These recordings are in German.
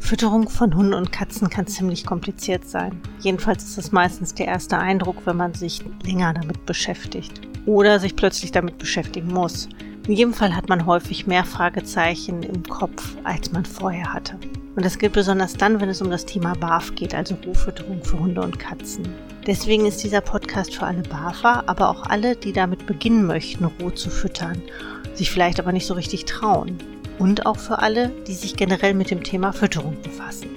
Fütterung von Hunden und Katzen kann ziemlich kompliziert sein. Jedenfalls ist es meistens der erste Eindruck, wenn man sich länger damit beschäftigt oder sich plötzlich damit beschäftigen muss. In jedem Fall hat man häufig mehr Fragezeichen im Kopf, als man vorher hatte. Und das gilt besonders dann, wenn es um das Thema BAF geht, also Rohfütterung für Hunde und Katzen. Deswegen ist dieser Podcast für alle BAFer, aber auch alle, die damit beginnen möchten, roh zu füttern, sich vielleicht aber nicht so richtig trauen und auch für alle, die sich generell mit dem Thema Fütterung befassen.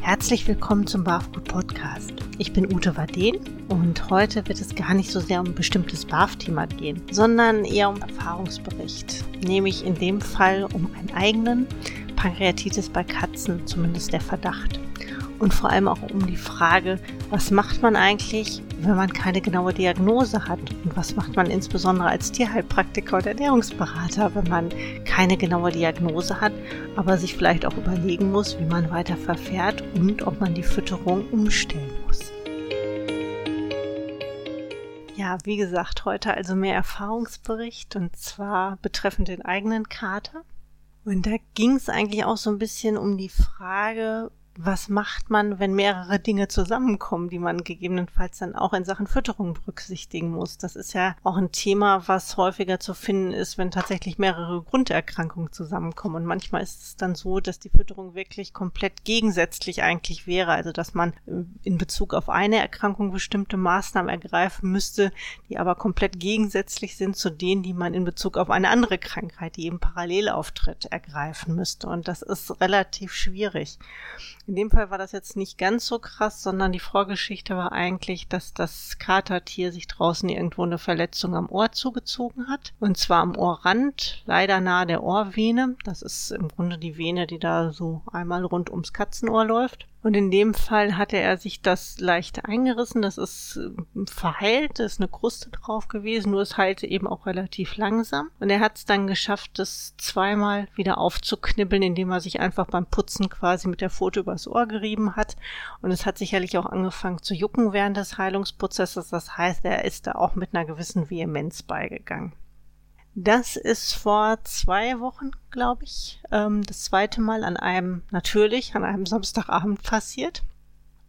Herzlich willkommen zum BAFGUT Podcast. Ich bin Ute Waden und heute wird es gar nicht so sehr um ein bestimmtes BAF-Thema gehen, sondern eher um Erfahrungsbericht, nämlich in dem Fall um einen eigenen Pankreatitis bei Katzen, zumindest der Verdacht und vor allem auch um die Frage, was macht man eigentlich, wenn man keine genaue Diagnose hat und was macht man insbesondere als Tierheilpraktiker oder Ernährungsberater, wenn man keine genaue Diagnose hat, aber sich vielleicht auch überlegen muss, wie man weiter verfährt und ob man die Fütterung umstellen muss. Ja, wie gesagt, heute also mehr Erfahrungsbericht und zwar betreffend den eigenen Kater. Und da ging es eigentlich auch so ein bisschen um die Frage, was macht man, wenn mehrere Dinge zusammenkommen, die man gegebenenfalls dann auch in Sachen Fütterung berücksichtigen muss? Das ist ja auch ein Thema, was häufiger zu finden ist, wenn tatsächlich mehrere Grunderkrankungen zusammenkommen. Und manchmal ist es dann so, dass die Fütterung wirklich komplett gegensätzlich eigentlich wäre. Also, dass man in Bezug auf eine Erkrankung bestimmte Maßnahmen ergreifen müsste, die aber komplett gegensätzlich sind zu denen, die man in Bezug auf eine andere Krankheit, die eben parallel auftritt, ergreifen müsste. Und das ist relativ schwierig. In dem Fall war das jetzt nicht ganz so krass, sondern die Vorgeschichte war eigentlich, dass das Katertier sich draußen irgendwo eine Verletzung am Ohr zugezogen hat. Und zwar am Ohrrand, leider nahe der Ohrvene. Das ist im Grunde die Vene, die da so einmal rund ums Katzenohr läuft. Und in dem Fall hatte er sich das leicht eingerissen. Das ist äh, verheilt, da ist eine Kruste drauf gewesen, nur es heilte eben auch relativ langsam. Und er hat es dann geschafft, das zweimal wieder aufzuknibbeln, indem er sich einfach beim Putzen quasi mit der Pfote übers Ohr gerieben hat. Und es hat sicherlich auch angefangen zu jucken während des Heilungsprozesses. Das heißt, er ist da auch mit einer gewissen Vehemenz beigegangen. Das ist vor zwei Wochen, glaube ich, ähm, das zweite Mal an einem, natürlich, an einem Samstagabend passiert.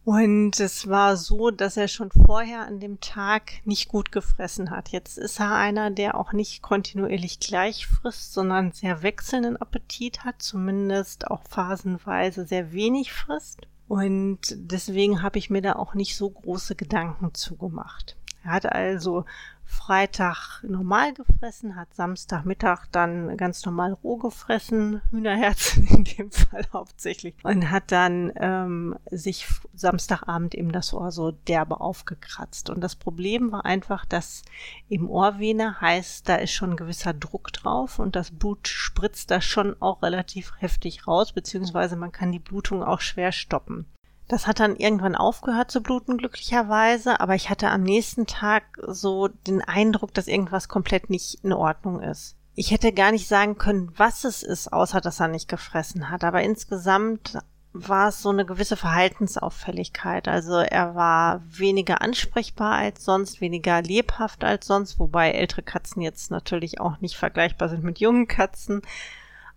Und es war so, dass er schon vorher an dem Tag nicht gut gefressen hat. Jetzt ist er einer, der auch nicht kontinuierlich gleich frisst, sondern sehr wechselnden Appetit hat, zumindest auch phasenweise sehr wenig frisst. Und deswegen habe ich mir da auch nicht so große Gedanken zugemacht. Er hat also Freitag normal gefressen, hat Samstagmittag dann ganz normal roh gefressen, Hühnerherzen in dem Fall hauptsächlich, und hat dann ähm, sich Samstagabend eben das Ohr so derbe aufgekratzt. Und das Problem war einfach, dass im Ohrvene heißt, da ist schon gewisser Druck drauf und das Blut spritzt da schon auch relativ heftig raus, beziehungsweise man kann die Blutung auch schwer stoppen. Das hat dann irgendwann aufgehört zu bluten, glücklicherweise, aber ich hatte am nächsten Tag so den Eindruck, dass irgendwas komplett nicht in Ordnung ist. Ich hätte gar nicht sagen können, was es ist, außer dass er nicht gefressen hat, aber insgesamt war es so eine gewisse Verhaltensauffälligkeit. Also er war weniger ansprechbar als sonst, weniger lebhaft als sonst, wobei ältere Katzen jetzt natürlich auch nicht vergleichbar sind mit jungen Katzen.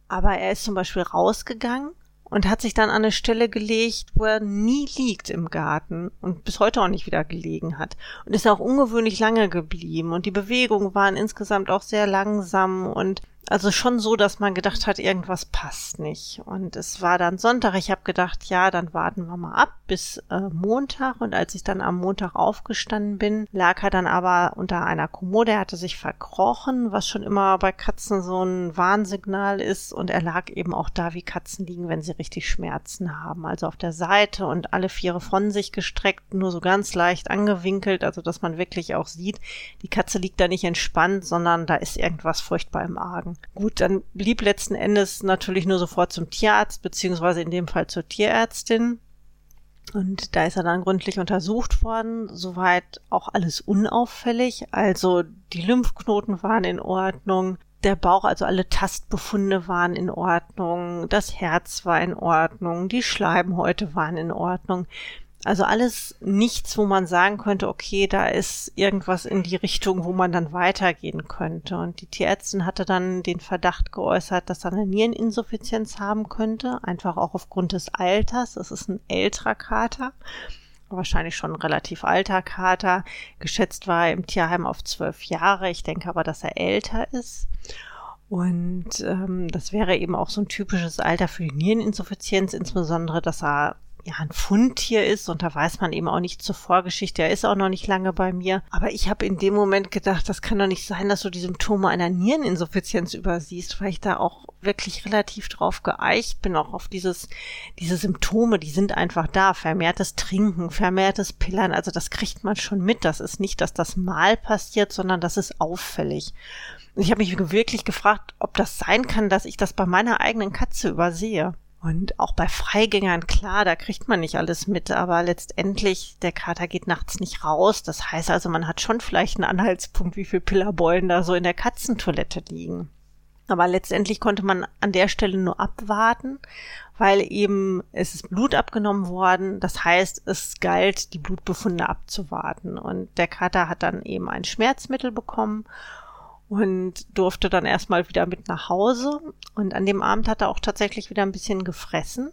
Aber er ist zum Beispiel rausgegangen und hat sich dann an eine Stelle gelegt, wo er nie liegt im Garten und bis heute auch nicht wieder gelegen hat. Und ist auch ungewöhnlich lange geblieben und die Bewegungen waren insgesamt auch sehr langsam und also schon so, dass man gedacht hat, irgendwas passt nicht. Und es war dann Sonntag. Ich habe gedacht, ja, dann warten wir mal ab bis äh, Montag. Und als ich dann am Montag aufgestanden bin, lag er dann aber unter einer Kommode. Er hatte sich verkrochen, was schon immer bei Katzen so ein Warnsignal ist. Und er lag eben auch da, wie Katzen liegen, wenn sie richtig Schmerzen haben. Also auf der Seite und alle Viere von sich gestreckt, nur so ganz leicht angewinkelt, also dass man wirklich auch sieht, die Katze liegt da nicht entspannt, sondern da ist irgendwas furchtbar im Argen. Gut, dann blieb letzten Endes natürlich nur sofort zum Tierarzt, beziehungsweise in dem Fall zur Tierärztin. Und da ist er dann gründlich untersucht worden, soweit auch alles unauffällig. Also die Lymphknoten waren in Ordnung, der Bauch, also alle Tastbefunde waren in Ordnung, das Herz war in Ordnung, die Schleimhäute waren in Ordnung. Also alles nichts, wo man sagen könnte, okay, da ist irgendwas in die Richtung, wo man dann weitergehen könnte. Und die Tierärztin hatte dann den Verdacht geäußert, dass er eine Niereninsuffizienz haben könnte, einfach auch aufgrund des Alters. Es ist ein älterer Kater, wahrscheinlich schon ein relativ alter Kater. Geschätzt war er im Tierheim auf zwölf Jahre. Ich denke aber, dass er älter ist. Und ähm, das wäre eben auch so ein typisches Alter für die Niereninsuffizienz, insbesondere, dass er ja ein Fundtier ist und da weiß man eben auch nicht zur Vorgeschichte. Er ist auch noch nicht lange bei mir. Aber ich habe in dem Moment gedacht, das kann doch nicht sein, dass du die Symptome einer Niereninsuffizienz übersiehst, weil ich da auch wirklich relativ drauf geeicht bin, auch auf dieses, diese Symptome, die sind einfach da. Vermehrtes Trinken, vermehrtes Pillern, also das kriegt man schon mit. Das ist nicht, dass das mal passiert, sondern das ist auffällig. Ich habe mich wirklich gefragt, ob das sein kann, dass ich das bei meiner eigenen Katze übersehe. Und auch bei Freigängern, klar, da kriegt man nicht alles mit, aber letztendlich, der Kater geht nachts nicht raus. Das heißt also, man hat schon vielleicht einen Anhaltspunkt, wie viel Pillerbeulen da so in der Katzentoilette liegen. Aber letztendlich konnte man an der Stelle nur abwarten, weil eben es ist Blut abgenommen worden. Das heißt, es galt, die Blutbefunde abzuwarten. Und der Kater hat dann eben ein Schmerzmittel bekommen und durfte dann erstmal wieder mit nach Hause. Und an dem Abend hat er auch tatsächlich wieder ein bisschen gefressen.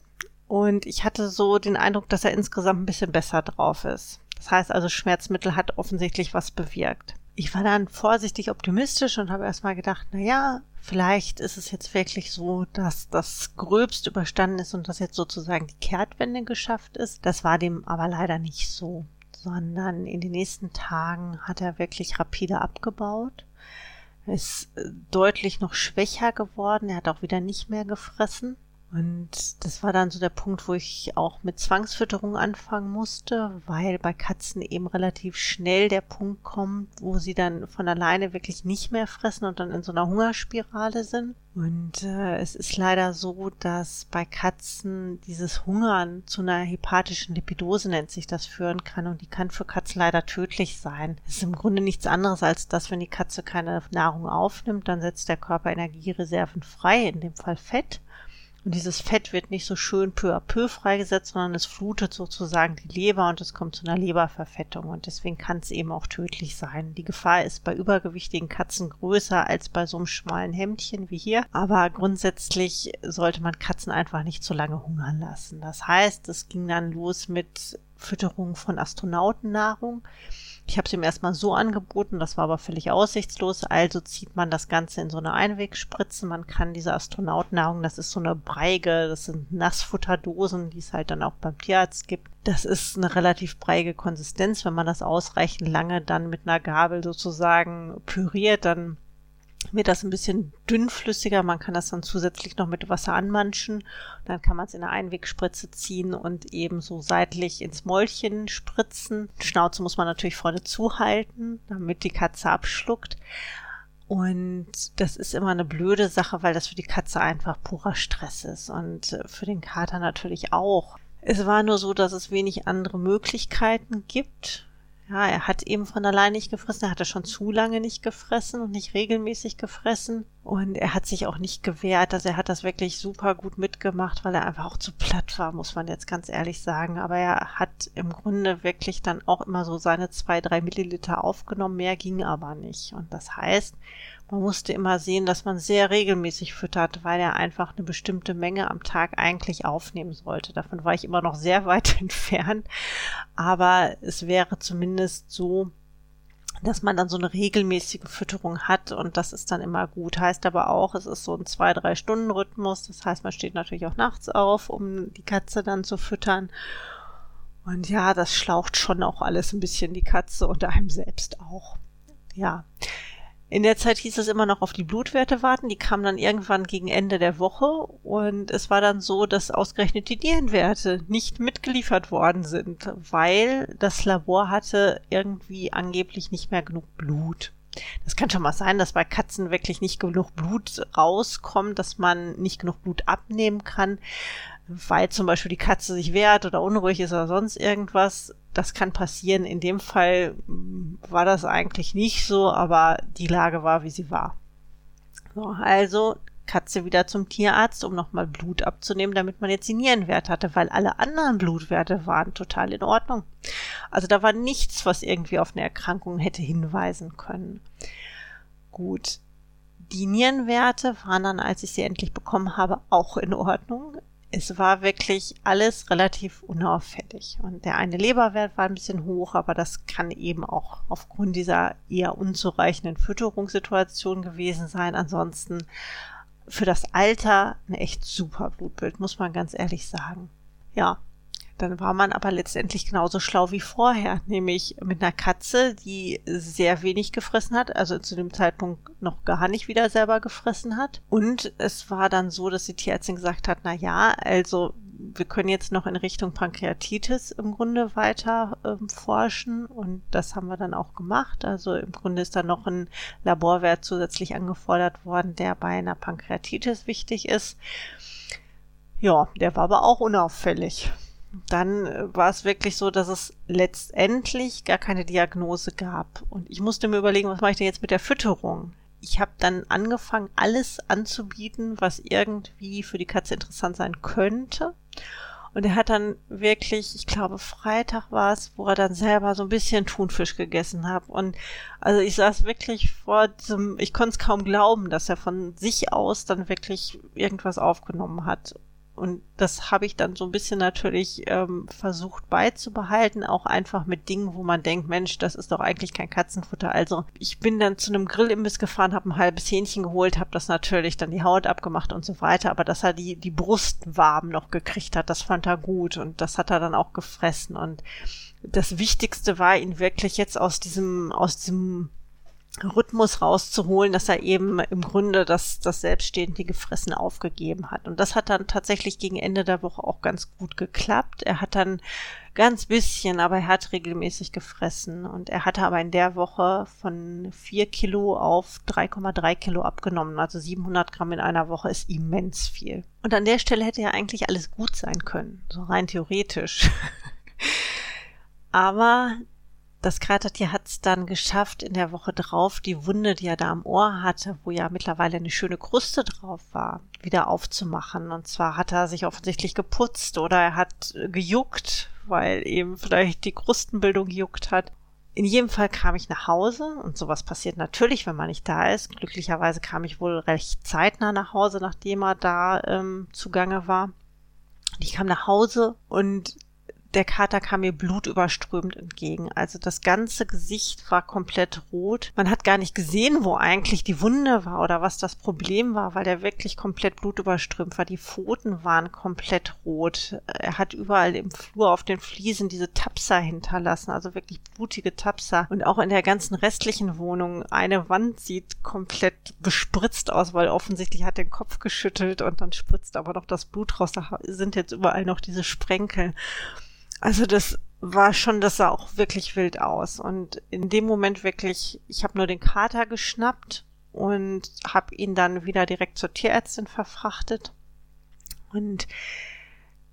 Und ich hatte so den Eindruck, dass er insgesamt ein bisschen besser drauf ist. Das heißt also, Schmerzmittel hat offensichtlich was bewirkt. Ich war dann vorsichtig optimistisch und habe erstmal gedacht, na ja, vielleicht ist es jetzt wirklich so, dass das Gröbst überstanden ist und dass jetzt sozusagen die Kehrtwende geschafft ist. Das war dem aber leider nicht so, sondern in den nächsten Tagen hat er wirklich rapide abgebaut. Ist äh, deutlich noch schwächer geworden. Er hat auch wieder nicht mehr gefressen. Und das war dann so der Punkt, wo ich auch mit Zwangsfütterung anfangen musste, weil bei Katzen eben relativ schnell der Punkt kommt, wo sie dann von alleine wirklich nicht mehr fressen und dann in so einer Hungerspirale sind. Und äh, es ist leider so, dass bei Katzen dieses Hungern zu einer hepatischen Lipidose nennt sich das führen kann und die kann für Katzen leider tödlich sein. Es ist im Grunde nichts anderes als dass, wenn die Katze keine Nahrung aufnimmt, dann setzt der Körper Energiereserven frei, in dem Fall Fett. Und dieses Fett wird nicht so schön peu à peu freigesetzt, sondern es flutet sozusagen die Leber und es kommt zu einer Leberverfettung. Und deswegen kann es eben auch tödlich sein. Die Gefahr ist bei übergewichtigen Katzen größer als bei so einem schmalen Hemdchen wie hier. Aber grundsätzlich sollte man Katzen einfach nicht zu lange hungern lassen. Das heißt, es ging dann los mit Fütterung von Astronautennahrung. Ich habe es ihm erstmal so angeboten, das war aber völlig aussichtslos. Also zieht man das Ganze in so eine Einwegspritze. Man kann diese Astronautennahrung, das ist so eine Breige, das sind Nassfutterdosen, die es halt dann auch beim Tierarzt gibt. Das ist eine relativ breige Konsistenz. Wenn man das ausreichend lange dann mit einer Gabel sozusagen püriert, dann wird das ein bisschen dünnflüssiger. Man kann das dann zusätzlich noch mit Wasser anmanschen. Dann kann man es in eine Einwegspritze ziehen und eben so seitlich ins Mäulchen spritzen. Schnauze muss man natürlich vorne zuhalten, damit die Katze abschluckt. Und das ist immer eine blöde Sache, weil das für die Katze einfach purer Stress ist und für den Kater natürlich auch. Es war nur so, dass es wenig andere Möglichkeiten gibt. Ja, er hat eben von allein nicht gefressen. Er hatte schon zu lange nicht gefressen und nicht regelmäßig gefressen. Und er hat sich auch nicht gewehrt. Also er hat das wirklich super gut mitgemacht, weil er einfach auch zu platt war, muss man jetzt ganz ehrlich sagen. Aber er hat im Grunde wirklich dann auch immer so seine zwei, drei Milliliter aufgenommen. Mehr ging aber nicht. Und das heißt, man musste immer sehen, dass man sehr regelmäßig füttert, weil er einfach eine bestimmte Menge am Tag eigentlich aufnehmen sollte. Davon war ich immer noch sehr weit entfernt. Aber es wäre zumindest so, dass man dann so eine regelmäßige Fütterung hat und das ist dann immer gut. Heißt aber auch, es ist so ein zwei, drei Stunden Rhythmus. Das heißt, man steht natürlich auch nachts auf, um die Katze dann zu füttern. Und ja, das schlaucht schon auch alles ein bisschen die Katze und einem selbst auch. Ja. In der Zeit hieß es immer noch auf die Blutwerte warten. Die kamen dann irgendwann gegen Ende der Woche und es war dann so, dass ausgerechnet die Nierenwerte nicht mitgeliefert worden sind, weil das Labor hatte irgendwie angeblich nicht mehr genug Blut. Das kann schon mal sein, dass bei Katzen wirklich nicht genug Blut rauskommt, dass man nicht genug Blut abnehmen kann, weil zum Beispiel die Katze sich wehrt oder unruhig ist oder sonst irgendwas das kann passieren. In dem Fall mm, war das eigentlich nicht so, aber die Lage war, wie sie war. So, also Katze wieder zum Tierarzt, um nochmal Blut abzunehmen, damit man jetzt die Nierenwerte hatte, weil alle anderen Blutwerte waren total in Ordnung. Also da war nichts, was irgendwie auf eine Erkrankung hätte hinweisen können. Gut. Die Nierenwerte waren dann, als ich sie endlich bekommen habe, auch in Ordnung es war wirklich alles relativ unauffällig. Und der eine Leberwert war ein bisschen hoch, aber das kann eben auch aufgrund dieser eher unzureichenden Fütterungssituation gewesen sein. Ansonsten für das Alter ein echt super Blutbild, muss man ganz ehrlich sagen. Ja, dann war man aber letztendlich genauso schlau wie vorher, nämlich mit einer Katze, die sehr wenig gefressen hat, also zu dem Zeitpunkt noch gar nicht wieder selber gefressen hat. Und es war dann so, dass die Tierärztin gesagt hat, na ja, also wir können jetzt noch in Richtung Pankreatitis im Grunde weiter ähm, forschen und das haben wir dann auch gemacht. Also im Grunde ist dann noch ein Laborwert zusätzlich angefordert worden, der bei einer Pankreatitis wichtig ist. Ja, der war aber auch unauffällig dann äh, war es wirklich so, dass es letztendlich gar keine Diagnose gab. Und ich musste mir überlegen, was mache ich denn jetzt mit der Fütterung? Ich habe dann angefangen, alles anzubieten, was irgendwie für die Katze interessant sein könnte. Und er hat dann wirklich, ich glaube, Freitag war es, wo er dann selber so ein bisschen Thunfisch gegessen hat. Und also ich saß wirklich vor diesem, ich konnte es kaum glauben, dass er von sich aus dann wirklich irgendwas aufgenommen hat. Und das habe ich dann so ein bisschen natürlich ähm, versucht beizubehalten, auch einfach mit Dingen, wo man denkt, Mensch, das ist doch eigentlich kein Katzenfutter. Also ich bin dann zu einem Grillimbiss gefahren, habe ein halbes Hähnchen geholt, habe das natürlich dann die Haut abgemacht und so weiter, aber dass er die, die Brust warm noch gekriegt hat, das fand er gut und das hat er dann auch gefressen. Und das Wichtigste war ihn wirklich jetzt aus diesem, aus diesem Rhythmus rauszuholen, dass er eben im Grunde das, das selbstständige Fressen aufgegeben hat. Und das hat dann tatsächlich gegen Ende der Woche auch ganz gut geklappt. Er hat dann ganz bisschen, aber er hat regelmäßig gefressen. Und er hatte aber in der Woche von vier Kilo auf 3,3 Kilo abgenommen. Also 700 Gramm in einer Woche ist immens viel. Und an der Stelle hätte ja eigentlich alles gut sein können. So rein theoretisch. aber das Kratertier hat es dann geschafft, in der Woche drauf die Wunde, die er da am Ohr hatte, wo ja mittlerweile eine schöne Kruste drauf war, wieder aufzumachen. Und zwar hat er sich offensichtlich geputzt oder er hat gejuckt, weil eben vielleicht die Krustenbildung gejuckt hat. In jedem Fall kam ich nach Hause und sowas passiert natürlich, wenn man nicht da ist. Glücklicherweise kam ich wohl recht zeitnah nach Hause, nachdem er da ähm, zugange war. Ich kam nach Hause und der Kater kam mir blutüberströmt entgegen. Also das ganze Gesicht war komplett rot. Man hat gar nicht gesehen, wo eigentlich die Wunde war oder was das Problem war, weil der wirklich komplett blutüberströmt war. Die Pfoten waren komplett rot. Er hat überall im Flur auf den Fliesen diese Tapser hinterlassen, also wirklich blutige Tapser. Und auch in der ganzen restlichen Wohnung eine Wand sieht komplett bespritzt aus, weil offensichtlich hat den Kopf geschüttelt und dann spritzt aber noch das Blut raus. Da sind jetzt überall noch diese Sprenkel. Also das war schon, das sah auch wirklich wild aus. Und in dem Moment wirklich, ich habe nur den Kater geschnappt und habe ihn dann wieder direkt zur Tierärztin verfrachtet. Und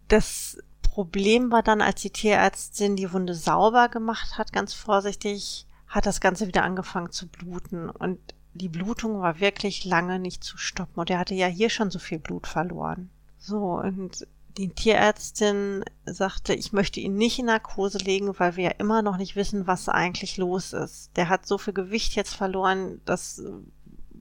das Problem war dann, als die Tierärztin die Wunde sauber gemacht hat, ganz vorsichtig, hat das Ganze wieder angefangen zu bluten. Und die Blutung war wirklich lange nicht zu stoppen. Und er hatte ja hier schon so viel Blut verloren. So, und die Tierärztin sagte, ich möchte ihn nicht in Narkose legen, weil wir ja immer noch nicht wissen, was eigentlich los ist. Der hat so viel Gewicht jetzt verloren, das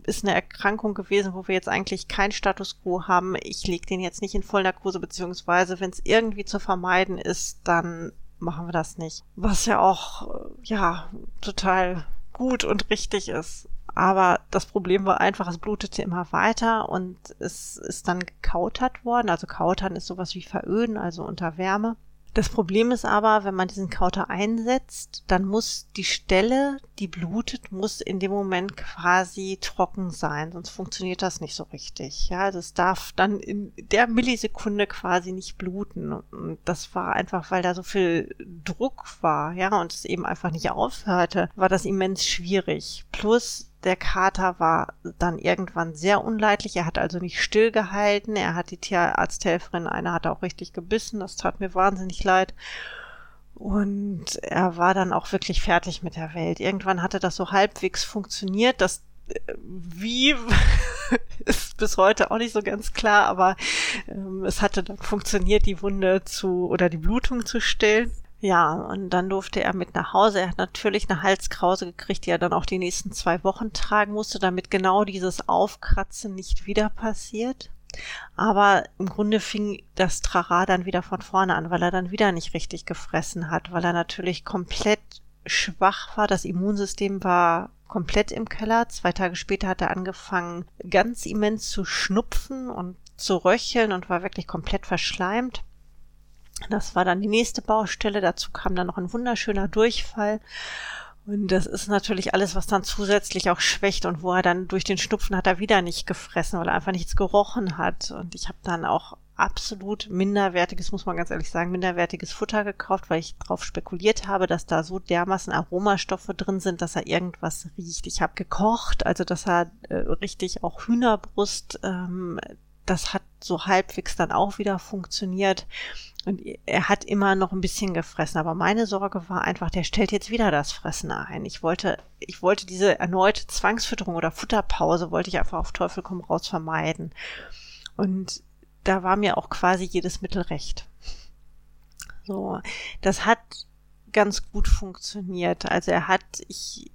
ist eine Erkrankung gewesen, wo wir jetzt eigentlich keinen Status quo haben. Ich lege den jetzt nicht in Vollnarkose, beziehungsweise wenn es irgendwie zu vermeiden ist, dann machen wir das nicht. Was ja auch, ja, total gut und richtig ist. Aber das Problem war einfach, es blutete immer weiter und es ist dann gekautert worden. Also kautern ist sowas wie veröden, also unter Wärme. Das Problem ist aber, wenn man diesen Kauter einsetzt, dann muss die Stelle, die blutet, muss in dem Moment quasi trocken sein, sonst funktioniert das nicht so richtig. Ja, es darf dann in der Millisekunde quasi nicht bluten. Und das war einfach, weil da so viel Druck war, ja, und es eben einfach nicht aufhörte, war das immens schwierig. Plus der Kater war dann irgendwann sehr unleidlich. Er hat also nicht stillgehalten. Er hat die Tierarzthelferin, eine hat auch richtig gebissen. Das tat mir wahnsinnig leid. Und er war dann auch wirklich fertig mit der Welt. Irgendwann hatte das so halbwegs funktioniert. Das, äh, wie, es bis heute auch nicht so ganz klar, aber ähm, es hatte dann funktioniert, die Wunde zu oder die Blutung zu stillen. Ja, und dann durfte er mit nach Hause. Er hat natürlich eine Halskrause gekriegt, die er dann auch die nächsten zwei Wochen tragen musste, damit genau dieses Aufkratzen nicht wieder passiert. Aber im Grunde fing das Trara dann wieder von vorne an, weil er dann wieder nicht richtig gefressen hat, weil er natürlich komplett schwach war. Das Immunsystem war komplett im Keller. Zwei Tage später hat er angefangen, ganz immens zu schnupfen und zu röcheln und war wirklich komplett verschleimt. Das war dann die nächste Baustelle. Dazu kam dann noch ein wunderschöner Durchfall. Und das ist natürlich alles, was dann zusätzlich auch schwächt und wo er dann durch den Schnupfen hat er wieder nicht gefressen, weil er einfach nichts gerochen hat. Und ich habe dann auch absolut minderwertiges, muss man ganz ehrlich sagen, minderwertiges Futter gekauft, weil ich darauf spekuliert habe, dass da so dermaßen Aromastoffe drin sind, dass er irgendwas riecht. Ich habe gekocht, also dass er äh, richtig auch Hühnerbrust, ähm, das hat so halbwegs dann auch wieder funktioniert. Und er hat immer noch ein bisschen gefressen, aber meine Sorge war einfach, der stellt jetzt wieder das Fressen ein. Ich wollte, ich wollte diese erneute Zwangsfütterung oder Futterpause, wollte ich einfach auf Teufel komm raus vermeiden. Und da war mir auch quasi jedes Mittel recht. So, das hat ganz gut funktioniert. Also er hat, ich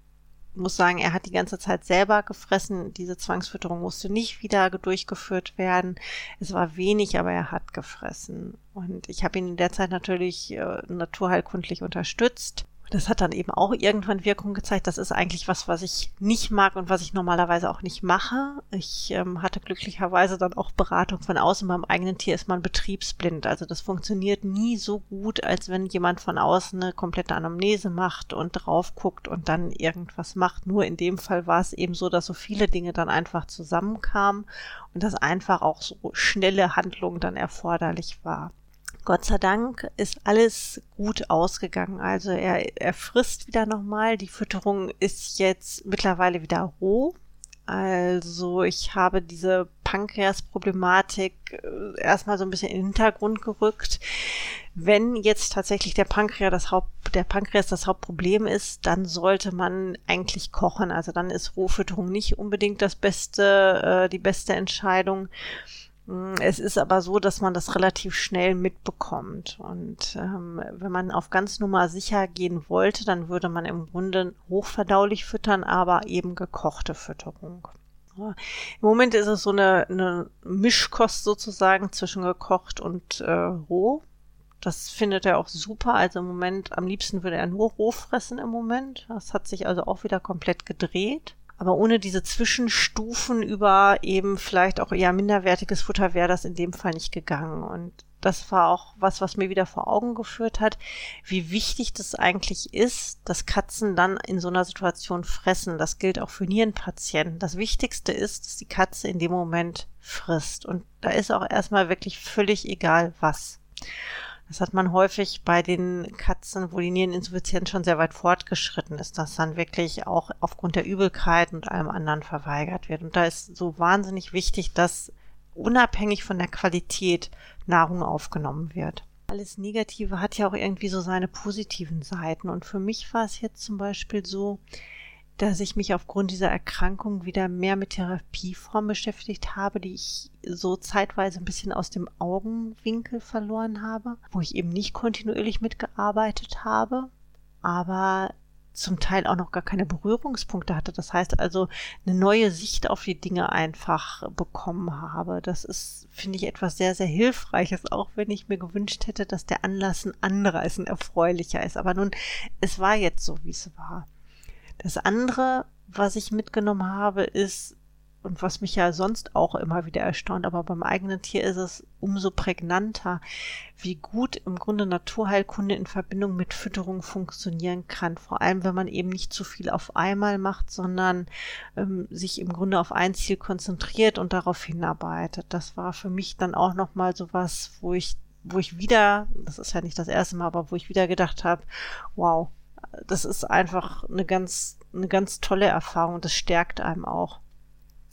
muss sagen, er hat die ganze Zeit selber gefressen. Diese Zwangsfütterung musste nicht wieder durchgeführt werden. Es war wenig, aber er hat gefressen. Und ich habe ihn in der Zeit natürlich äh, naturheilkundlich unterstützt das hat dann eben auch irgendwann Wirkung gezeigt. Das ist eigentlich was, was ich nicht mag und was ich normalerweise auch nicht mache. Ich ähm, hatte glücklicherweise dann auch Beratung von außen. Beim eigenen Tier ist man betriebsblind. Also das funktioniert nie so gut, als wenn jemand von außen eine komplette Anamnese macht und drauf guckt und dann irgendwas macht. Nur in dem Fall war es eben so, dass so viele Dinge dann einfach zusammenkamen und dass einfach auch so schnelle Handlungen dann erforderlich war. Gott sei Dank ist alles gut ausgegangen. Also er, er frisst wieder nochmal. Die Fütterung ist jetzt mittlerweile wieder roh. Also ich habe diese Pankreas-Problematik äh, erstmal so ein bisschen in den Hintergrund gerückt. Wenn jetzt tatsächlich der Pankreas das Haupt, der Pankreas das Hauptproblem ist, dann sollte man eigentlich kochen. Also dann ist Rohfütterung nicht unbedingt das beste, äh, die beste Entscheidung. Mm, es ist aber so, dass man das relativ schnell mitbekommt. Und ähm, wenn man auf ganz Nummer sicher gehen wollte, dann würde man im Grunde hochverdaulich füttern, aber eben gekochte Fütterung. Ja. Im Moment ist es so eine, eine Mischkost sozusagen zwischen gekocht und äh, roh. Das findet er auch super. Also im Moment, am liebsten würde er nur roh fressen im Moment. Das hat sich also auch wieder komplett gedreht. Aber ohne diese Zwischenstufen über eben vielleicht auch eher minderwertiges Futter wäre das in dem Fall nicht gegangen. Und das war auch was, was mir wieder vor Augen geführt hat, wie wichtig das eigentlich ist, dass Katzen dann in so einer Situation fressen. Das gilt auch für Nierenpatienten. Das Wichtigste ist, dass die Katze in dem Moment frisst. Und da ist auch erstmal wirklich völlig egal was. Das hat man häufig bei den Katzen, wo die Niereninsuffizienz schon sehr weit fortgeschritten ist, dass dann wirklich auch aufgrund der Übelkeit und allem anderen verweigert wird. Und da ist so wahnsinnig wichtig, dass unabhängig von der Qualität Nahrung aufgenommen wird. Alles Negative hat ja auch irgendwie so seine positiven Seiten. Und für mich war es jetzt zum Beispiel so, dass ich mich aufgrund dieser Erkrankung wieder mehr mit Therapieformen beschäftigt habe, die ich so zeitweise ein bisschen aus dem Augenwinkel verloren habe, wo ich eben nicht kontinuierlich mitgearbeitet habe, aber zum Teil auch noch gar keine Berührungspunkte hatte. Das heißt also eine neue Sicht auf die Dinge einfach bekommen habe. Das ist, finde ich, etwas sehr, sehr Hilfreiches, auch wenn ich mir gewünscht hätte, dass der Anlass ein anderer ist, ein erfreulicher ist. Aber nun, es war jetzt so, wie es war. Das andere, was ich mitgenommen habe, ist, und was mich ja sonst auch immer wieder erstaunt, aber beim eigenen Tier ist es umso prägnanter, wie gut im Grunde Naturheilkunde in Verbindung mit Fütterung funktionieren kann. Vor allem, wenn man eben nicht zu viel auf einmal macht, sondern ähm, sich im Grunde auf ein Ziel konzentriert und darauf hinarbeitet. Das war für mich dann auch nochmal so was, wo ich, wo ich wieder, das ist ja nicht das erste Mal, aber wo ich wieder gedacht habe, wow, das ist einfach eine ganz, eine ganz tolle Erfahrung. Das stärkt einem auch.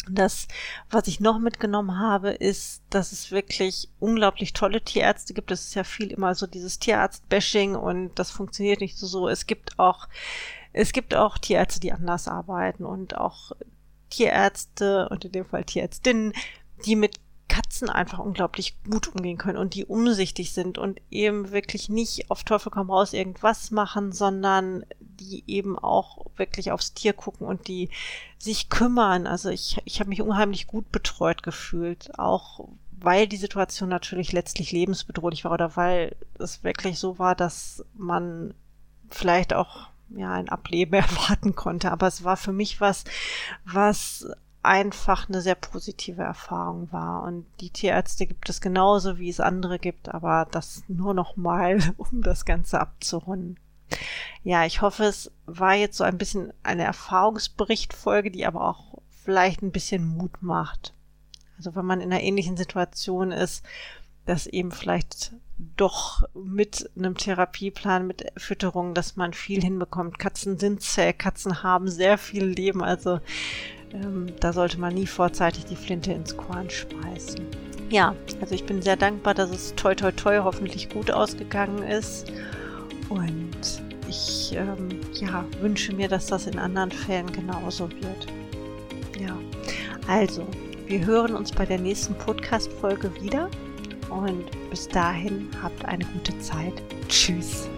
Das, was ich noch mitgenommen habe, ist, dass es wirklich unglaublich tolle Tierärzte gibt. Es ist ja viel immer so dieses Tierarzt-Bashing und das funktioniert nicht so so. Es gibt auch, es gibt auch Tierärzte, die anders arbeiten und auch Tierärzte und in dem Fall Tierärztinnen die mit Katzen einfach unglaublich gut umgehen können und die umsichtig sind und eben wirklich nicht auf Teufel komm raus irgendwas machen, sondern die eben auch wirklich aufs Tier gucken und die sich kümmern. Also ich, ich habe mich unheimlich gut betreut gefühlt, auch weil die Situation natürlich letztlich lebensbedrohlich war oder weil es wirklich so war, dass man vielleicht auch ja ein Ableben erwarten konnte. Aber es war für mich was, was einfach eine sehr positive Erfahrung war. Und die Tierärzte gibt es genauso, wie es andere gibt, aber das nur noch mal, um das Ganze abzurunden. Ja, ich hoffe, es war jetzt so ein bisschen eine Erfahrungsberichtfolge, die aber auch vielleicht ein bisschen Mut macht. Also wenn man in einer ähnlichen Situation ist, dass eben vielleicht doch mit einem Therapieplan, mit Fütterung, dass man viel hinbekommt. Katzen sind zäh, Katzen haben sehr viel Leben, also ähm, da sollte man nie vorzeitig die Flinte ins Korn schmeißen. Ja, also ich bin sehr dankbar, dass es toi toi toi hoffentlich gut ausgegangen ist. Und ich ähm, ja, wünsche mir, dass das in anderen Fällen genauso wird. Ja, also, wir hören uns bei der nächsten Podcast-Folge wieder. Und bis dahin habt eine gute Zeit. Tschüss.